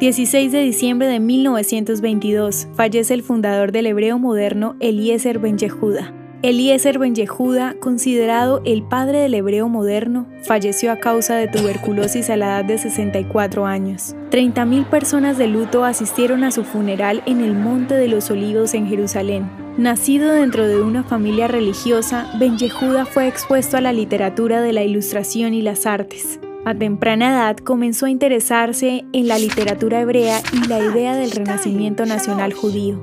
16 de diciembre de 1922, fallece el fundador del hebreo moderno Eliezer Ben Yehuda. Eliezer Ben Yehuda, considerado el padre del hebreo moderno, falleció a causa de tuberculosis a la edad de 64 años. 30.000 personas de luto asistieron a su funeral en el Monte de los Olivos en Jerusalén. Nacido dentro de una familia religiosa, Ben Yehuda fue expuesto a la literatura de la ilustración y las artes. A temprana edad comenzó a interesarse en la literatura hebrea y la idea del renacimiento nacional judío.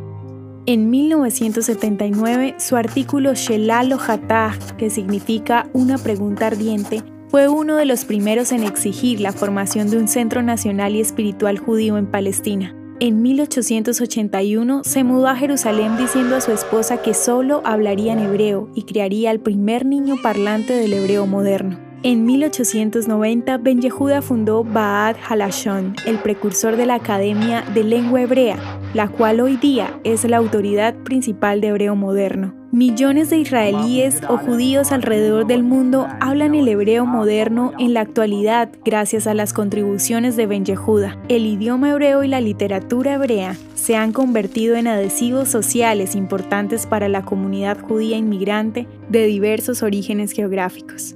En 1979, su artículo Shelalo Hatah, que significa una pregunta ardiente, fue uno de los primeros en exigir la formación de un centro nacional y espiritual judío en Palestina. En 1881 se mudó a Jerusalén diciendo a su esposa que solo hablaría en hebreo y crearía el primer niño parlante del hebreo moderno. En 1890, Ben Yehuda fundó Ba'ad Halashon, el precursor de la Academia de Lengua Hebrea, la cual hoy día es la autoridad principal de hebreo moderno. Millones de israelíes o judíos alrededor del mundo hablan el hebreo moderno en la actualidad gracias a las contribuciones de Ben Yehuda. El idioma hebreo y la literatura hebrea se han convertido en adhesivos sociales importantes para la comunidad judía inmigrante de diversos orígenes geográficos.